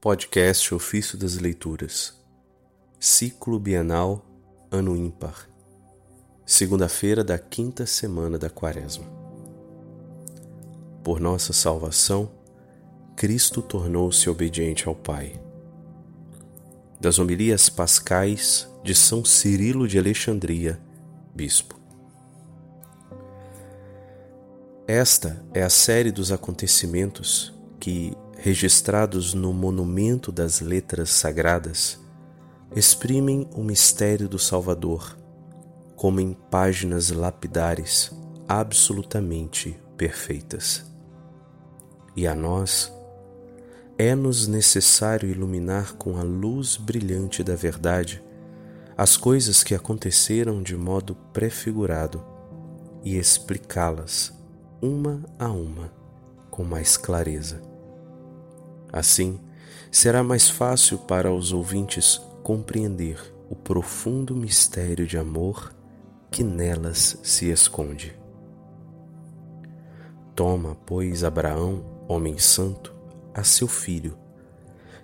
Podcast Ofício das Leituras, Ciclo Bienal, Ano Ímpar, segunda-feira da quinta semana da Quaresma. Por nossa salvação, Cristo tornou-se obediente ao Pai. Das homilias pascais de São Cirilo de Alexandria, Bispo. Esta é a série dos acontecimentos que registrados no monumento das letras sagradas, exprimem o mistério do Salvador, como em páginas lapidares absolutamente perfeitas. E a nós, é-nos necessário iluminar com a luz brilhante da verdade as coisas que aconteceram de modo prefigurado e explicá-las uma a uma com mais clareza. Assim, será mais fácil para os ouvintes compreender o profundo mistério de amor que nelas se esconde. Toma, pois, Abraão, homem santo, a seu filho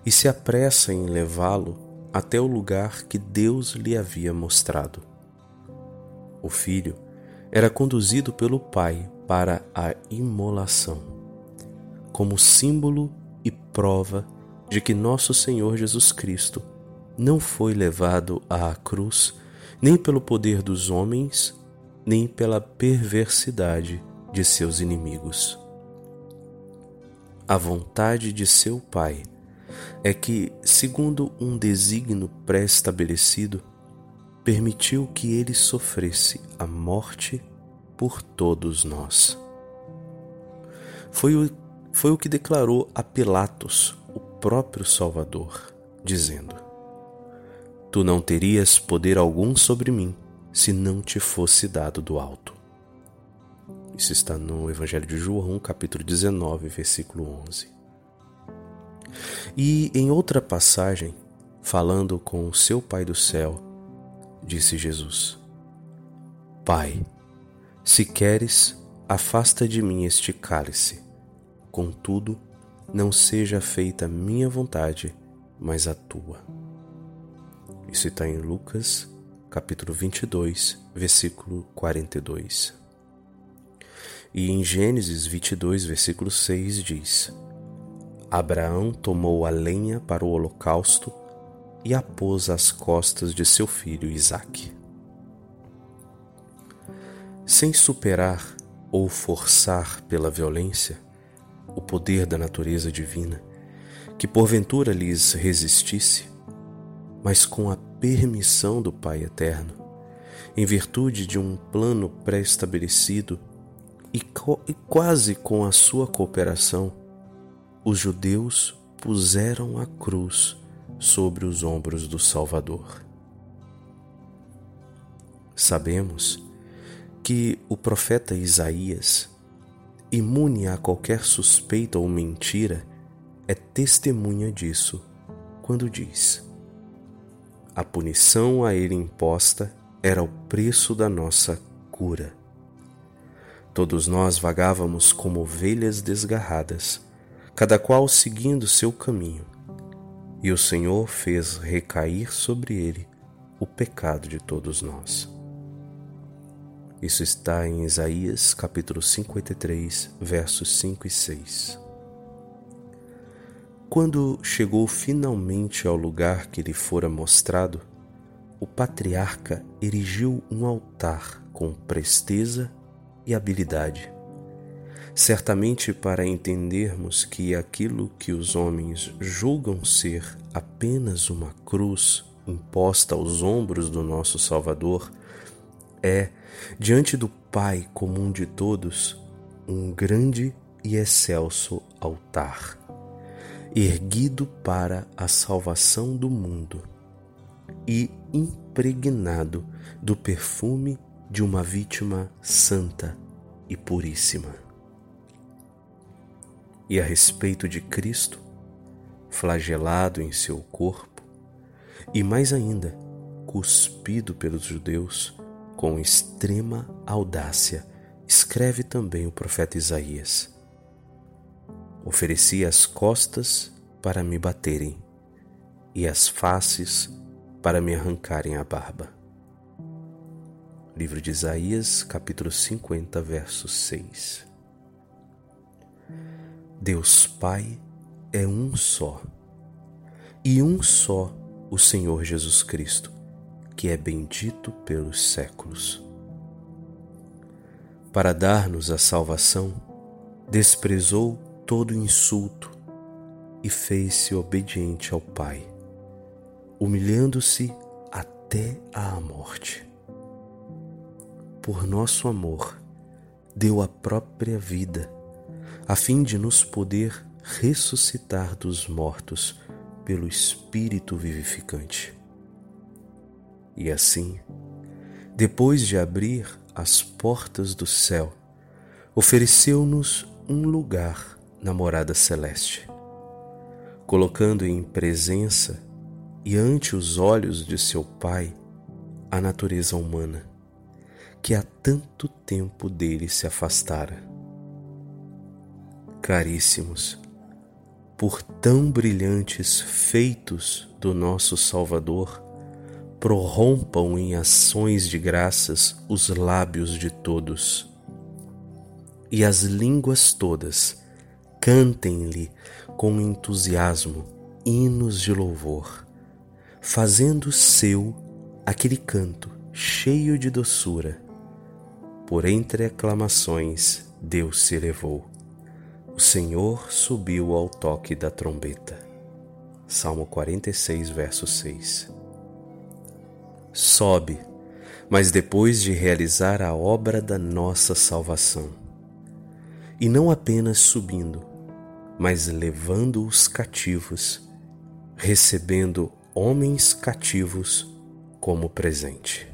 e se apressa em levá-lo até o lugar que Deus lhe havia mostrado. O filho era conduzido pelo pai para a imolação, como símbolo e prova de que nosso Senhor Jesus Cristo não foi levado à cruz nem pelo poder dos homens, nem pela perversidade de seus inimigos. A vontade de seu Pai é que, segundo um desígnio pré-estabelecido, permitiu que ele sofresse a morte por todos nós. Foi o foi o que declarou a Pilatos, o próprio Salvador, dizendo: Tu não terias poder algum sobre mim se não te fosse dado do alto. Isso está no Evangelho de João, capítulo 19, versículo 11. E em outra passagem, falando com o seu Pai do céu, disse Jesus: Pai, se queres, afasta de mim este cálice Contudo, não seja feita a minha vontade, mas a tua. Isso está em Lucas, capítulo 22, versículo 42. E em Gênesis 22, versículo 6 diz: Abraão tomou a lenha para o holocausto e a pôs às costas de seu filho Isaque. Sem superar ou forçar pela violência, o poder da natureza divina, que porventura lhes resistisse, mas com a permissão do Pai Eterno, em virtude de um plano pré-estabelecido e, e quase com a sua cooperação, os judeus puseram a cruz sobre os ombros do Salvador. Sabemos que o profeta Isaías imune a qualquer suspeita ou mentira, é testemunha disso quando diz: A punição a ele imposta era o preço da nossa cura. Todos nós vagávamos como ovelhas desgarradas, cada qual seguindo seu caminho, e o Senhor fez recair sobre ele o pecado de todos nós. Isso está em Isaías capítulo 53, versos 5 e 6. Quando chegou finalmente ao lugar que lhe fora mostrado, o patriarca erigiu um altar com presteza e habilidade. Certamente para entendermos que aquilo que os homens julgam ser apenas uma cruz imposta aos ombros do nosso Salvador é, diante do Pai comum de todos, um grande e excelso altar, erguido para a salvação do mundo e impregnado do perfume de uma vítima santa e puríssima. E a respeito de Cristo, flagelado em seu corpo, e mais ainda, cuspido pelos judeus, com extrema audácia, escreve também o profeta Isaías. Oferecia as costas para me baterem e as faces para me arrancarem a barba. Livro de Isaías, capítulo 50, verso 6. Deus Pai é um só, e um só o Senhor Jesus Cristo, que é bendito pelos séculos. Para dar-nos a salvação, desprezou todo insulto e fez-se obediente ao Pai, humilhando-se até à morte. Por nosso amor, deu a própria vida, a fim de nos poder ressuscitar dos mortos pelo Espírito vivificante. E assim, depois de abrir as portas do céu, ofereceu-nos um lugar na morada celeste, colocando em presença e ante os olhos de seu Pai a natureza humana, que há tanto tempo dele se afastara. Caríssimos, por tão brilhantes feitos do nosso Salvador, prorrompam em ações de graças os lábios de todos e as línguas todas cantem-lhe com entusiasmo hinos de louvor, fazendo seu aquele canto cheio de doçura. Por entre aclamações Deus se elevou. O Senhor subiu ao toque da trombeta. Salmo 46, verso 6. Sobe, mas depois de realizar a obra da nossa salvação e não apenas subindo, mas levando os cativos, recebendo homens cativos como presente.